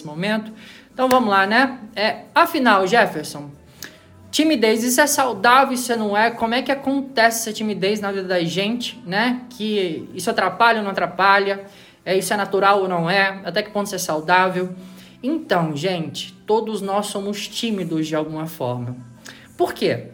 esse momento. Então vamos lá, né? É, afinal, Jefferson, timidez, isso é saudável, isso não é? Como é que acontece essa timidez na vida da gente, né? Que isso atrapalha ou não atrapalha? É, isso é natural ou não é? Até que ponto isso é saudável? Então, gente, todos nós somos tímidos de alguma forma. Por quê?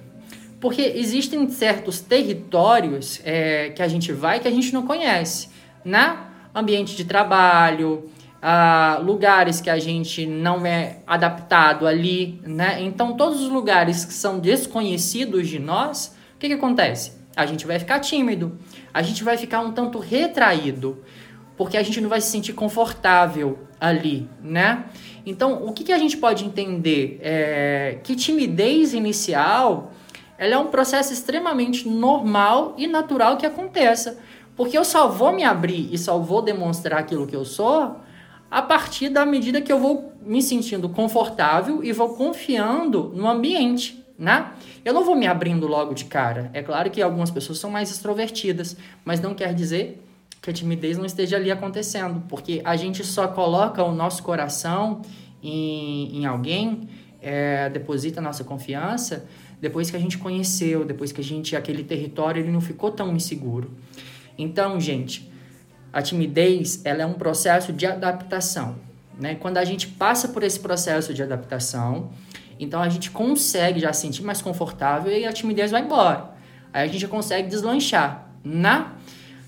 Porque existem certos territórios é, que a gente vai que a gente não conhece, né? Ambiente de trabalho, ah, lugares que a gente não é adaptado ali, né? Então, todos os lugares que são desconhecidos de nós, o que, que acontece? A gente vai ficar tímido, a gente vai ficar um tanto retraído, porque a gente não vai se sentir confortável ali, né? Então, o que, que a gente pode entender? É que timidez inicial ela é um processo extremamente normal e natural que aconteça. Porque eu só vou me abrir e só vou demonstrar aquilo que eu sou a partir da medida que eu vou me sentindo confortável e vou confiando no ambiente, né? Eu não vou me abrindo logo de cara. É claro que algumas pessoas são mais extrovertidas, mas não quer dizer que a timidez não esteja ali acontecendo, porque a gente só coloca o nosso coração em, em alguém, é, deposita a nossa confiança depois que a gente conheceu, depois que a gente aquele território ele não ficou tão inseguro. Então, gente, a timidez ela é um processo de adaptação, né? Quando a gente passa por esse processo de adaptação, então a gente consegue já se sentir mais confortável e a timidez vai embora. Aí a gente consegue deslanchar, né?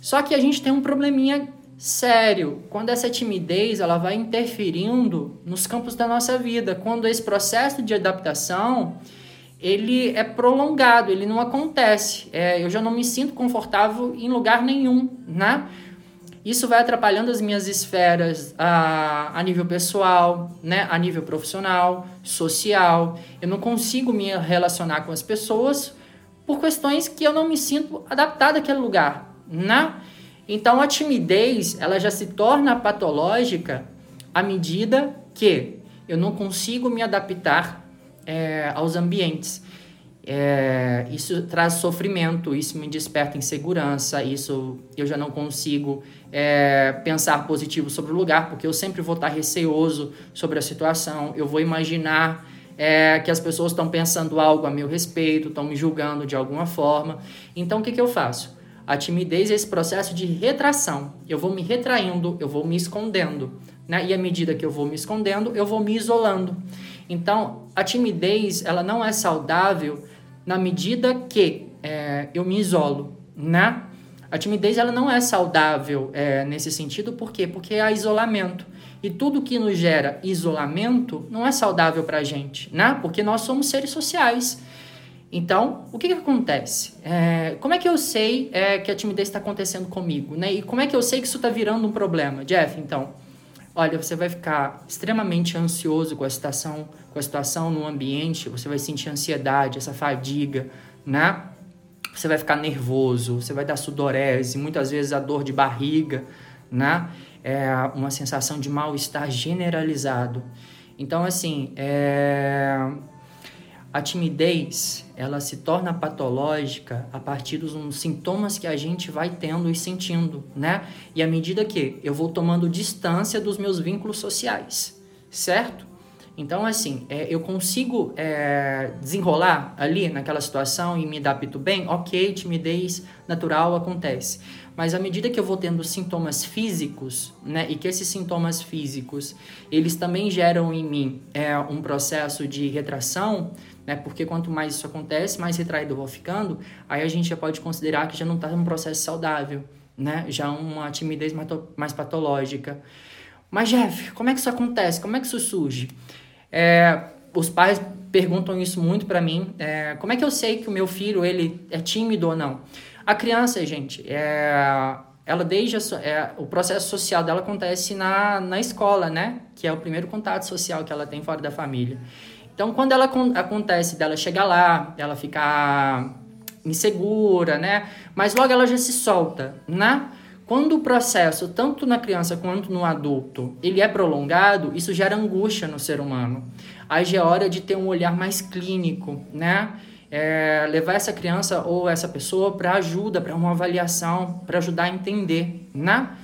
Só que a gente tem um probleminha sério quando essa timidez ela vai interferindo nos campos da nossa vida, quando esse processo de adaptação ele é prolongado, ele não acontece. É, eu já não me sinto confortável em lugar nenhum, né? Isso vai atrapalhando as minhas esferas a, a nível pessoal, né? a nível profissional, social. Eu não consigo me relacionar com as pessoas por questões que eu não me sinto adaptado àquele lugar, né? Então a timidez ela já se torna patológica à medida que eu não consigo me adaptar é, aos ambientes. É, isso traz sofrimento, isso me desperta insegurança, isso eu já não consigo é, pensar positivo sobre o lugar, porque eu sempre vou estar receoso sobre a situação, eu vou imaginar é, que as pessoas estão pensando algo a meu respeito, estão me julgando de alguma forma. Então, o que, que eu faço? A timidez é esse processo de retração. Eu vou me retraindo, eu vou me escondendo. Né? E à medida que eu vou me escondendo, eu vou me isolando. Então, a timidez ela não é saudável na medida que é, eu me isolo, né? A timidez ela não é saudável é, nesse sentido, por quê? Porque é isolamento. E tudo que nos gera isolamento não é saudável para a gente, né? Porque nós somos seres sociais. Então, o que, que acontece? É, como é que eu sei é, que a timidez está acontecendo comigo? Né? E como é que eu sei que isso está virando um problema? Jeff, então, olha, você vai ficar extremamente ansioso com a situação, com a situação no ambiente, você vai sentir ansiedade, essa fadiga, né? Você vai ficar nervoso, você vai dar sudorese, muitas vezes a dor de barriga, né? É uma sensação de mal-estar generalizado. Então, assim, é a timidez, ela se torna patológica a partir dos sintomas que a gente vai tendo e sentindo, né? E à medida que eu vou tomando distância dos meus vínculos sociais, certo? Então, assim, é, eu consigo é, desenrolar ali naquela situação e me adapto bem, ok, timidez natural acontece. Mas à medida que eu vou tendo sintomas físicos, né, e que esses sintomas físicos, eles também geram em mim é, um processo de retração, né? Porque quanto mais isso acontece, mais retraído eu vou ficando, aí a gente já pode considerar que já não está num processo saudável, né? Já uma timidez mais patológica. Mas, Jeff, como é que isso acontece? Como é que isso surge? É, os pais perguntam isso muito para mim. É, como é que eu sei que o meu filho ele é tímido ou não? A criança, gente, é, ela desde a, é, o processo social dela acontece na, na escola, né? Que é o primeiro contato social que ela tem fora da família. Então, quando ela acontece dela chegar lá, ela ficar insegura, né? Mas logo ela já se solta, né? Quando o processo, tanto na criança quanto no adulto, ele é prolongado, isso gera angústia no ser humano. Aí já é hora de ter um olhar mais clínico, né? É, levar essa criança ou essa pessoa para ajuda, para uma avaliação, para ajudar a entender, né?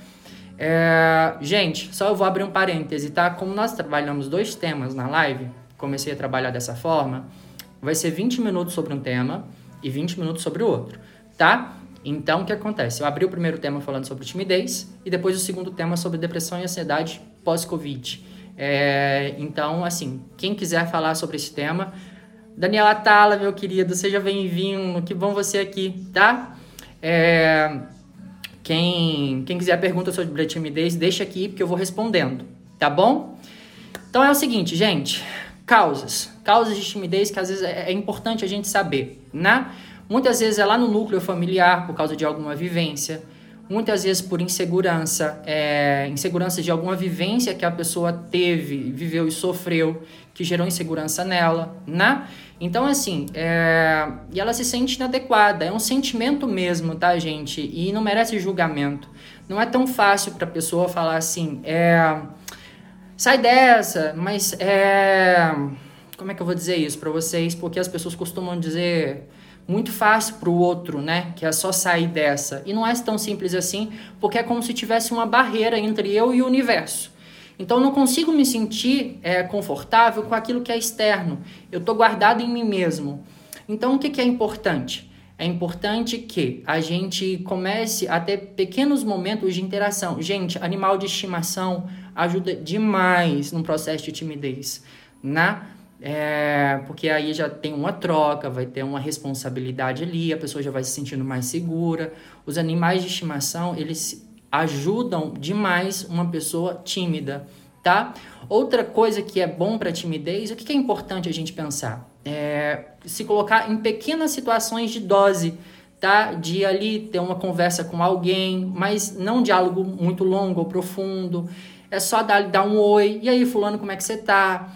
É, gente, só eu vou abrir um parêntese, tá? Como nós trabalhamos dois temas na live, comecei a trabalhar dessa forma, vai ser 20 minutos sobre um tema e 20 minutos sobre o outro, tá? Então, o que acontece? Eu abri o primeiro tema falando sobre timidez e depois o segundo tema sobre depressão e ansiedade pós-Covid. É, então, assim, quem quiser falar sobre esse tema, Daniela Tala, meu querido, seja bem-vindo, que bom você aqui, tá? É, quem, quem quiser pergunta sobre timidez, deixa aqui porque eu vou respondendo, tá bom? Então é o seguinte, gente, causas, causas de timidez que às vezes é, é importante a gente saber, né? Muitas vezes é lá no núcleo familiar por causa de alguma vivência, muitas vezes por insegurança, é, insegurança de alguma vivência que a pessoa teve, viveu e sofreu, que gerou insegurança nela, né? Então, assim, é... e ela se sente inadequada. É um sentimento mesmo, tá, gente? E não merece julgamento. Não é tão fácil para a pessoa falar assim, é... sai dessa, mas é. Como é que eu vou dizer isso para vocês? Porque as pessoas costumam dizer muito fácil para o outro, né? Que é só sair dessa. E não é tão simples assim, porque é como se tivesse uma barreira entre eu e o universo. Então, não consigo me sentir é, confortável com aquilo que é externo. Eu estou guardado em mim mesmo. Então, o que, que é importante? É importante que a gente comece a ter pequenos momentos de interação. Gente, animal de estimação ajuda demais no processo de timidez, né? É, porque aí já tem uma troca, vai ter uma responsabilidade ali, a pessoa já vai se sentindo mais segura. Os animais de estimação, eles ajudam demais uma pessoa tímida, tá? Outra coisa que é bom para timidez, o que é importante a gente pensar? É se colocar em pequenas situações de dose, tá? De ali ter uma conversa com alguém, mas não um diálogo muito longo ou profundo. É só dar, dar um oi, e aí fulano, como é que você tá?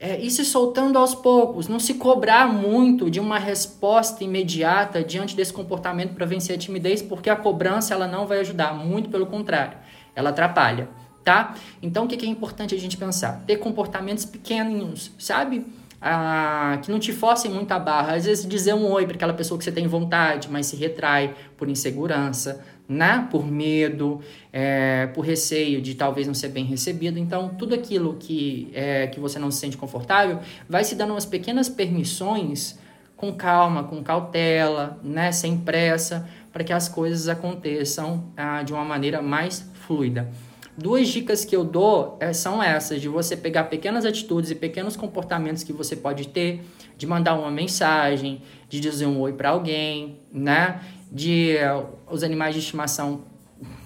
É, ir se soltando aos poucos, não se cobrar muito de uma resposta imediata diante desse comportamento para vencer a timidez, porque a cobrança ela não vai ajudar, muito pelo contrário, ela atrapalha, tá? Então o que é importante a gente pensar? Ter comportamentos pequenos, sabe? Ah, que não te forcem muito a barra. Às vezes dizer um oi para aquela pessoa que você tem vontade, mas se retrai por insegurança, né? por medo, é, por receio de talvez não ser bem recebido. Então, tudo aquilo que, é, que você não se sente confortável vai se dando umas pequenas permissões com calma, com cautela, né? sem pressa, para que as coisas aconteçam ah, de uma maneira mais fluida. Duas dicas que eu dou é, são essas, de você pegar pequenas atitudes e pequenos comportamentos que você pode ter, de mandar uma mensagem, de dizer um oi para alguém, né? de os animais de estimação,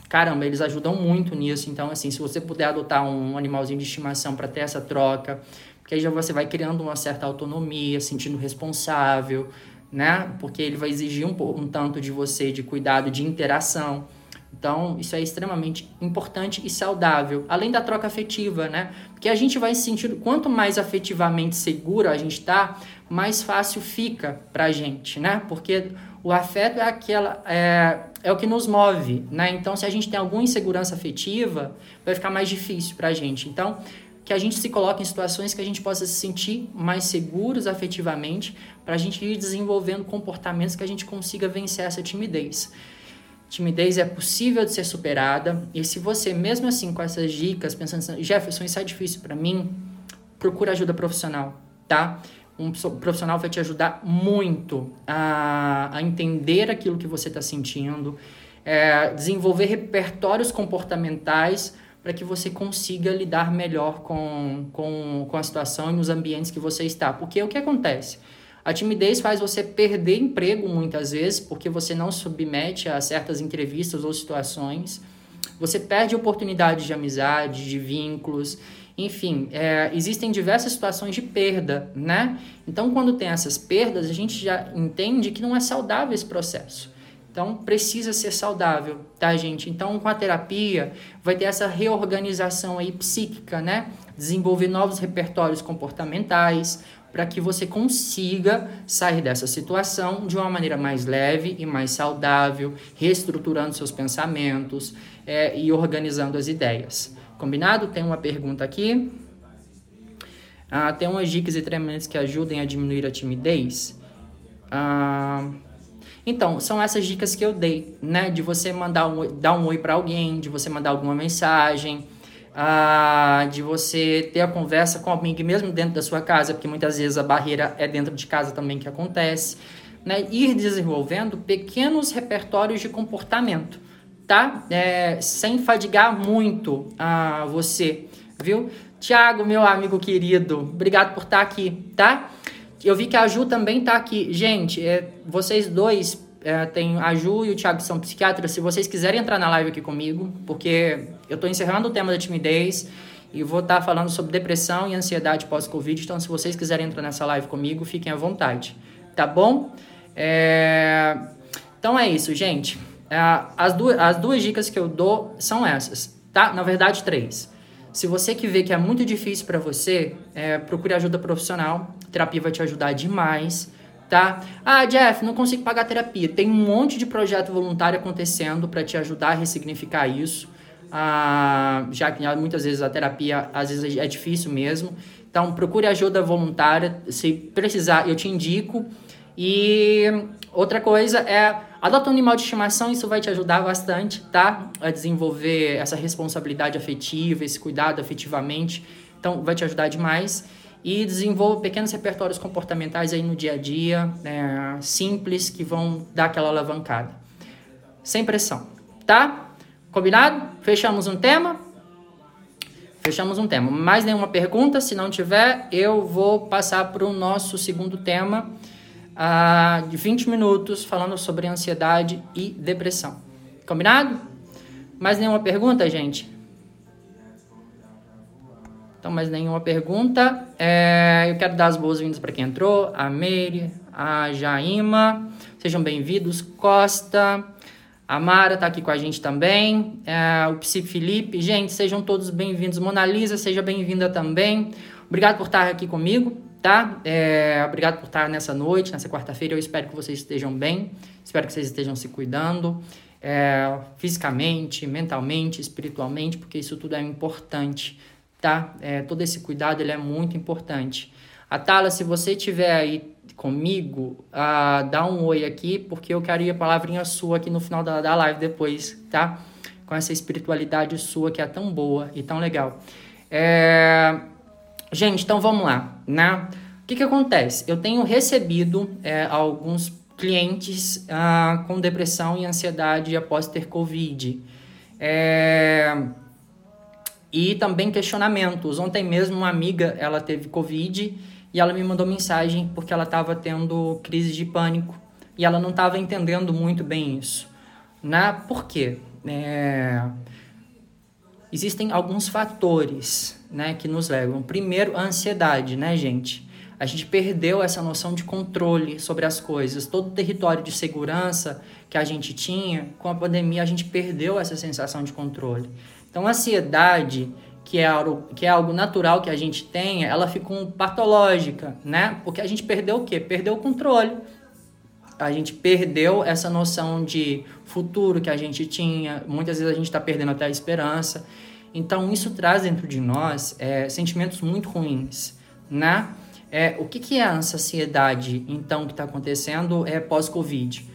caramba, eles ajudam muito nisso. Então, assim, se você puder adotar um animalzinho de estimação para ter essa troca, porque aí já você vai criando uma certa autonomia, sentindo responsável, né? Porque ele vai exigir um, um tanto de você de cuidado, de interação. Então, isso é extremamente importante e saudável, além da troca afetiva, né? Porque a gente vai se sentir, quanto mais afetivamente seguro a gente está, mais fácil fica pra gente, né? Porque o afeto é aquela é, é o que nos move, né? Então, se a gente tem alguma insegurança afetiva, vai ficar mais difícil para a gente. Então, que a gente se coloque em situações que a gente possa se sentir mais seguros afetivamente, para a gente ir desenvolvendo comportamentos que a gente consiga vencer essa timidez. Timidez é possível de ser superada, e se você, mesmo assim, com essas dicas, pensando assim, Jefferson, isso é difícil para mim, procura ajuda profissional, tá? Um profissional vai te ajudar muito a, a entender aquilo que você está sentindo, é, desenvolver repertórios comportamentais para que você consiga lidar melhor com, com, com a situação e nos ambientes que você está. Porque o que acontece? A timidez faz você perder emprego muitas vezes, porque você não submete a certas entrevistas ou situações. Você perde oportunidades de amizade, de vínculos. Enfim, é, existem diversas situações de perda, né? Então, quando tem essas perdas, a gente já entende que não é saudável esse processo. Então, precisa ser saudável, tá, gente? Então, com a terapia, vai ter essa reorganização aí psíquica, né? Desenvolver novos repertórios comportamentais para que você consiga sair dessa situação de uma maneira mais leve e mais saudável, reestruturando seus pensamentos é, e organizando as ideias. Combinado? Tem uma pergunta aqui. Ah, tem umas dicas e treinamentos que ajudem a diminuir a timidez? Ah, Então, são essas dicas que eu dei, né? De você mandar um, dar um oi para alguém, de você mandar alguma mensagem, ah, de você ter a conversa com alguém mesmo dentro da sua casa, porque muitas vezes a barreira é dentro de casa também que acontece, né? Ir desenvolvendo pequenos repertórios de comportamento, tá? É, sem fadigar muito a você, viu? Tiago, meu amigo querido, obrigado por estar aqui, tá? Eu vi que a Ju também está aqui. Gente, é, vocês dois, é, tem a Ju e o Thiago que são psiquiatras. Se vocês quiserem entrar na live aqui comigo, porque eu estou encerrando o tema da timidez e vou estar tá falando sobre depressão e ansiedade pós-Covid. Então, se vocês quiserem entrar nessa live comigo, fiquem à vontade. Tá bom? É... Então é isso, gente. É, as, duas, as duas dicas que eu dou são essas, tá? Na verdade, três. Se você que vê que é muito difícil para você, é, procure ajuda profissional. Terapia vai te ajudar demais, tá? Ah, Jeff, não consigo pagar terapia. Tem um monte de projeto voluntário acontecendo para te ajudar a ressignificar isso. Ah, já que muitas vezes a terapia às vezes é difícil mesmo. Então, procure ajuda voluntária. Se precisar, eu te indico. E outra coisa é Adota um animal de estimação, isso vai te ajudar bastante, tá? A desenvolver essa responsabilidade afetiva, esse cuidado afetivamente. Então, vai te ajudar demais. E desenvolva pequenos repertórios comportamentais aí no dia a dia, é, simples, que vão dar aquela alavancada. Sem pressão, tá? Combinado? Fechamos um tema? Fechamos um tema. Mais nenhuma pergunta? Se não tiver, eu vou passar para o nosso segundo tema de 20 minutos falando sobre ansiedade e depressão. Combinado? Mais nenhuma pergunta, gente? Então, mais nenhuma pergunta. É, eu quero dar as boas-vindas para quem entrou. A Meire, a Jaima. Sejam bem-vindos. Costa. A Mara está aqui com a gente também. É, o Psi Felipe. Gente, sejam todos bem-vindos. Mona Lisa, seja bem-vinda também. Obrigado por estar aqui comigo tá? É, obrigado por estar nessa noite, nessa quarta-feira. Eu espero que vocês estejam bem, espero que vocês estejam se cuidando é, fisicamente, mentalmente, espiritualmente, porque isso tudo é importante, tá? É, todo esse cuidado ele é muito importante. Atala, se você estiver aí comigo, ah, dá um oi aqui, porque eu queria a palavrinha sua aqui no final da, da live depois, tá? Com essa espiritualidade sua que é tão boa e tão legal. É, Gente, então vamos lá, né? O que, que acontece? Eu tenho recebido é, alguns clientes ah, com depressão e ansiedade após ter Covid. É... E também questionamentos. Ontem mesmo uma amiga, ela teve Covid e ela me mandou mensagem porque ela estava tendo crise de pânico e ela não estava entendendo muito bem isso. Né? Por quê? É... Existem alguns fatores né, que nos levam. Primeiro, a ansiedade, né, gente? A gente perdeu essa noção de controle sobre as coisas. Todo o território de segurança que a gente tinha, com a pandemia, a gente perdeu essa sensação de controle. Então, a ansiedade, que é algo, que é algo natural que a gente tenha, ela ficou patológica, né? Porque a gente perdeu o quê? Perdeu o controle. A gente perdeu essa noção de futuro que a gente tinha. Muitas vezes a gente está perdendo até a esperança. Então, isso traz dentro de nós é, sentimentos muito ruins, né? É, o que, que é a ansiedade, então, que está acontecendo é, pós-Covid?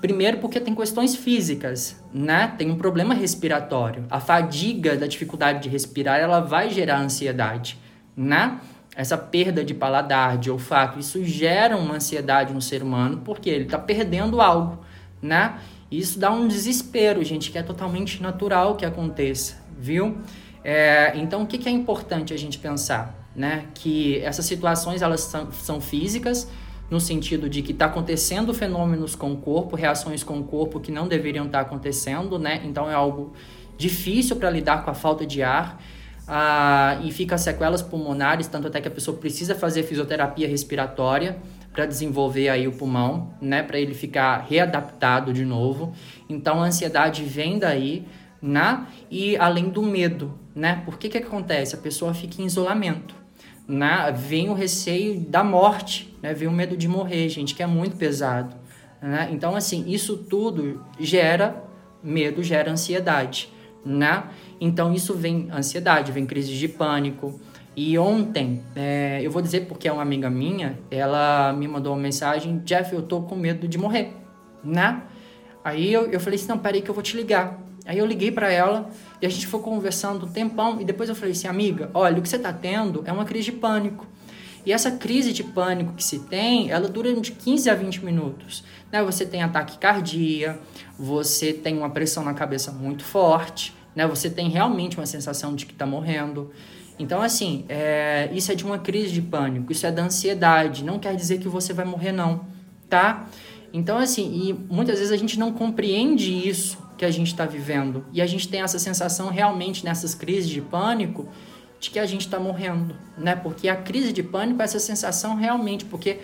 Primeiro, porque tem questões físicas, né? Tem um problema respiratório. A fadiga da dificuldade de respirar, ela vai gerar ansiedade, né? Essa perda de paladar, de olfato, isso gera uma ansiedade no ser humano, porque ele está perdendo algo, né? Isso dá um desespero, gente, que é totalmente natural que aconteça viu? É, então, o que, que, é importante a gente pensar? Né? Que essas situações elas são, são físicas, no sentido de que está acontecendo fenômenos com o corpo, reações com o corpo que não deveriam estar tá acontecendo, né? Então é algo difícil para lidar com a falta de ar ah, e fica sequelas pulmonares, tanto até que a pessoa precisa fazer fisioterapia respiratória para desenvolver aí o pulmão, né? Para ele ficar readaptado de novo. Então a ansiedade vem daí né? E além do medo, né? Por que que acontece? A pessoa fica em isolamento, né? Vem o receio da morte, né? Vem o medo de morrer, gente, que é muito pesado, né? Então, assim, isso tudo gera medo, gera ansiedade, né? Então, isso vem ansiedade, vem crise de pânico. E ontem, é, eu vou dizer porque é uma amiga minha, ela me mandou uma mensagem, Jeff, eu tô com medo de morrer. né? Aí eu, eu falei assim, não, peraí que eu vou te ligar. Aí eu liguei para ela e a gente foi conversando um tempão e depois eu falei assim, amiga, olha, o que você está tendo é uma crise de pânico. E essa crise de pânico que se tem, ela dura de 15 a 20 minutos. Né? Você tem ataque cardíaco, você tem uma pressão na cabeça muito forte, né? você tem realmente uma sensação de que está morrendo. Então, assim, é, isso é de uma crise de pânico, isso é da ansiedade, não quer dizer que você vai morrer, não, tá? Então, assim, e muitas vezes a gente não compreende isso que a gente está vivendo. E a gente tem essa sensação realmente nessas crises de pânico de que a gente está morrendo, né? Porque a crise de pânico é essa sensação realmente, porque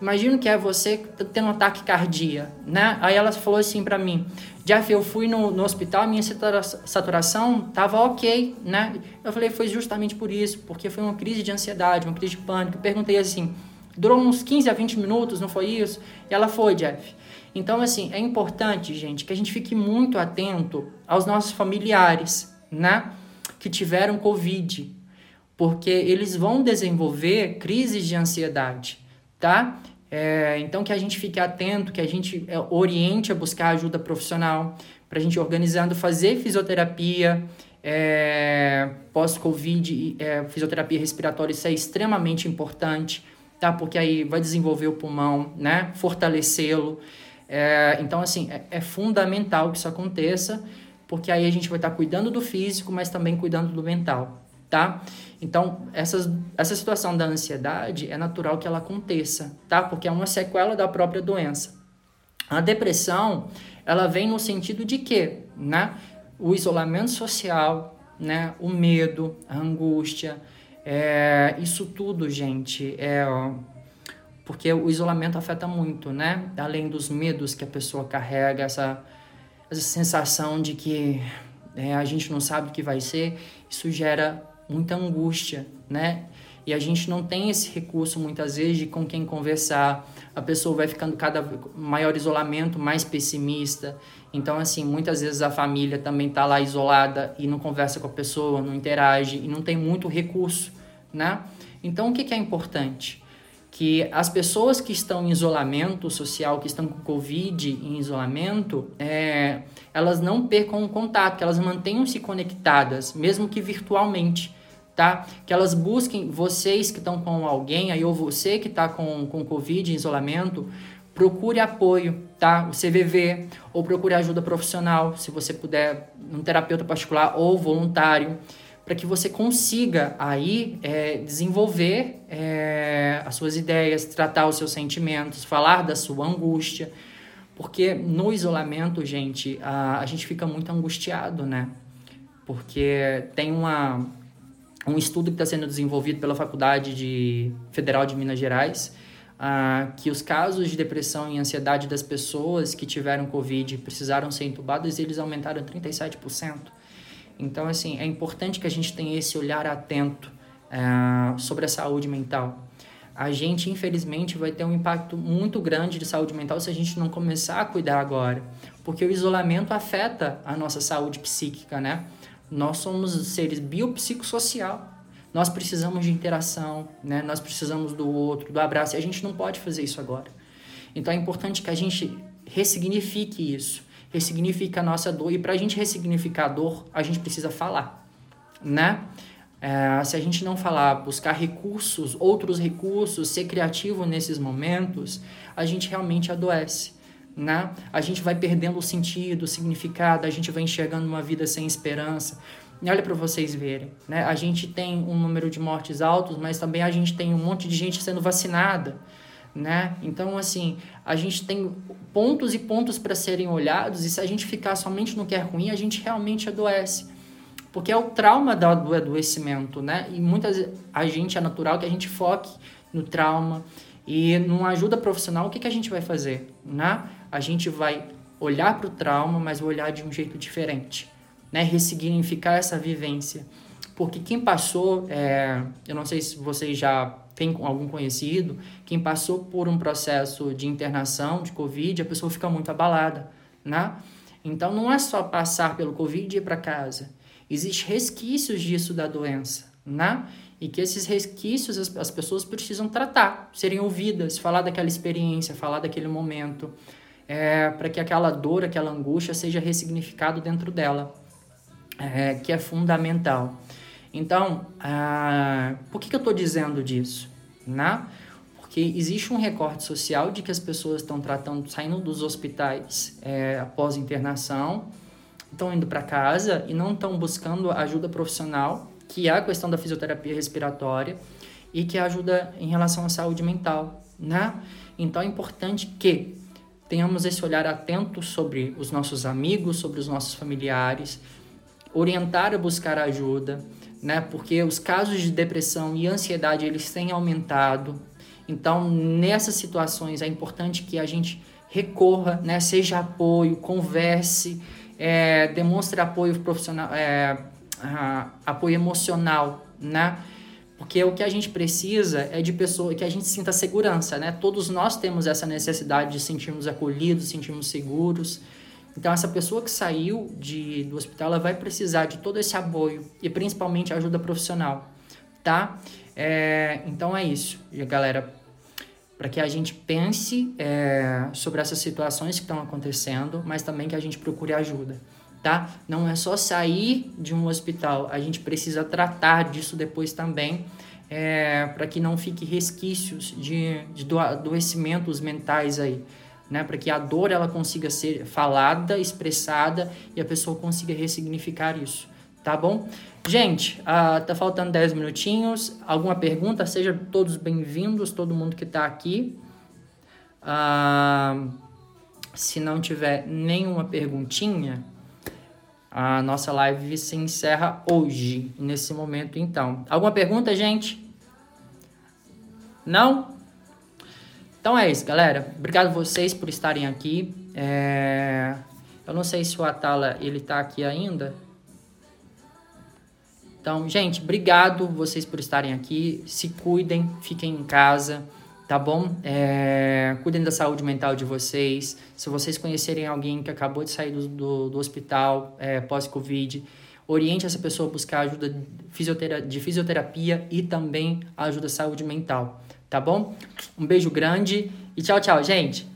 imagino que é você tendo um ataque cardíaco, né? Aí ela falou assim para mim, Jeff, eu fui no, no hospital, minha saturação tava ok, né? Eu falei, foi justamente por isso, porque foi uma crise de ansiedade, uma crise de pânico. Eu perguntei assim, durou uns 15 a 20 minutos, não foi isso? E ela foi, Jeff. Então, assim, é importante, gente, que a gente fique muito atento aos nossos familiares, né? Que tiveram Covid, porque eles vão desenvolver crises de ansiedade, tá? É, então, que a gente fique atento, que a gente é, oriente a buscar ajuda profissional, para a gente organizando, fazer fisioterapia, é, pós-Covid, é, fisioterapia respiratória, isso é extremamente importante, tá? Porque aí vai desenvolver o pulmão, né? Fortalecê-lo. É, então, assim, é, é, fundamental que isso aconteça, porque aí a gente vai estar cuidando do físico, mas também cuidando do mental, tá? Então, essas, essa situação da ansiedade é natural que ela aconteça, tá? Porque é uma sequela da própria doença. A depressão, ela vem no sentido de que, né? O isolamento social, né? O medo, a angústia, é, isso tudo, gente, é porque o isolamento afeta muito, né? Além dos medos que a pessoa carrega, essa, essa sensação de que é, a gente não sabe o que vai ser, isso gera muita angústia, né? E a gente não tem esse recurso muitas vezes de com quem conversar. A pessoa vai ficando cada maior isolamento, mais pessimista. Então, assim, muitas vezes a família também está lá isolada e não conversa com a pessoa, não interage e não tem muito recurso, né? Então, o que, que é importante? que as pessoas que estão em isolamento social, que estão com Covid em isolamento, é, elas não percam o contato, que elas mantenham-se conectadas, mesmo que virtualmente, tá? Que elas busquem, vocês que estão com alguém, aí ou você que está com, com Covid isolamento, procure apoio, tá? O CVV, ou procure ajuda profissional, se você puder, um terapeuta particular ou voluntário, para que você consiga aí é, desenvolver é, as suas ideias, tratar os seus sentimentos, falar da sua angústia, porque no isolamento, gente, a, a gente fica muito angustiado, né? Porque tem uma, um estudo que está sendo desenvolvido pela Faculdade de, Federal de Minas Gerais, ah, que os casos de depressão e ansiedade das pessoas que tiveram Covid e precisaram ser entubadas, eles aumentaram 37%. Então, assim, é importante que a gente tenha esse olhar atento é, sobre a saúde mental. A gente, infelizmente, vai ter um impacto muito grande de saúde mental se a gente não começar a cuidar agora, porque o isolamento afeta a nossa saúde psíquica, né? Nós somos seres biopsicossocial. Nós precisamos de interação, né? Nós precisamos do outro, do abraço, e a gente não pode fazer isso agora. Então é importante que a gente ressignifique isso ressignifica a nossa dor. E para a gente ressignificar a dor, a gente precisa falar, né? É, se a gente não falar, buscar recursos, outros recursos, ser criativo nesses momentos, a gente realmente adoece, né? A gente vai perdendo o sentido, o significado, a gente vai enxergando uma vida sem esperança. E olha para vocês verem, né? A gente tem um número de mortes altos, mas também a gente tem um monte de gente sendo vacinada né? Então, assim, a gente tem pontos e pontos para serem olhados e se a gente ficar somente no que é ruim, a gente realmente adoece. Porque é o trauma do adoecimento, né? E muitas a gente é natural que a gente foque no trauma e numa ajuda profissional, o que, que a gente vai fazer, né? A gente vai olhar para o trauma, mas olhar de um jeito diferente, né? Ressignificar essa vivência. Porque quem passou, é, eu não sei se vocês já tem algum conhecido, quem passou por um processo de internação de Covid, a pessoa fica muito abalada, né? Então não é só passar pelo Covid e ir para casa. Existem resquícios disso da doença, né? E que esses resquícios as, as pessoas precisam tratar, serem ouvidas, falar daquela experiência, falar daquele momento. É, para que aquela dor, aquela angústia seja ressignificado dentro dela, é, que é fundamental. Então, ah, por que, que eu estou dizendo disso? Né? Porque existe um recorte social de que as pessoas estão tratando, saindo dos hospitais é, após internação, estão indo para casa e não estão buscando ajuda profissional, que é a questão da fisioterapia respiratória e que ajuda em relação à saúde mental, né? Então é importante que tenhamos esse olhar atento sobre os nossos amigos, sobre os nossos familiares, orientar a buscar ajuda, né? Porque os casos de depressão e ansiedade eles têm aumentado. Então, nessas situações é importante que a gente recorra, né? Seja apoio, converse, é, demonstre apoio profissional, é, apoio emocional, né? Porque o que a gente precisa é de pessoa que a gente sinta segurança, né? Todos nós temos essa necessidade de sentirmos acolhidos, sentirmos seguros. Então essa pessoa que saiu de, do hospital, ela vai precisar de todo esse apoio e principalmente ajuda profissional, tá? É, então é isso, galera. Para que a gente pense é, sobre essas situações que estão acontecendo, mas também que a gente procure ajuda tá? Não é só sair de um hospital, a gente precisa tratar disso depois também, é, para que não fique resquícios de, de adoecimentos mentais aí, né? Para que a dor ela consiga ser falada, expressada e a pessoa consiga ressignificar isso, tá bom? Gente, uh, tá faltando 10 minutinhos. Alguma pergunta? Sejam todos bem-vindos, todo mundo que está aqui. Uh, se não tiver nenhuma perguntinha, a nossa live se encerra hoje, nesse momento então. Alguma pergunta, gente? Não? Então é isso, galera. Obrigado vocês por estarem aqui. É... Eu não sei se o Atala ele tá aqui ainda. Então, gente, obrigado vocês por estarem aqui. Se cuidem, fiquem em casa tá bom? É, cuidem da saúde mental de vocês. Se vocês conhecerem alguém que acabou de sair do, do, do hospital é, pós-Covid, oriente essa pessoa a buscar ajuda de de fisioterapia e também ajuda à saúde mental, tá bom? Um beijo grande e tchau, tchau, gente!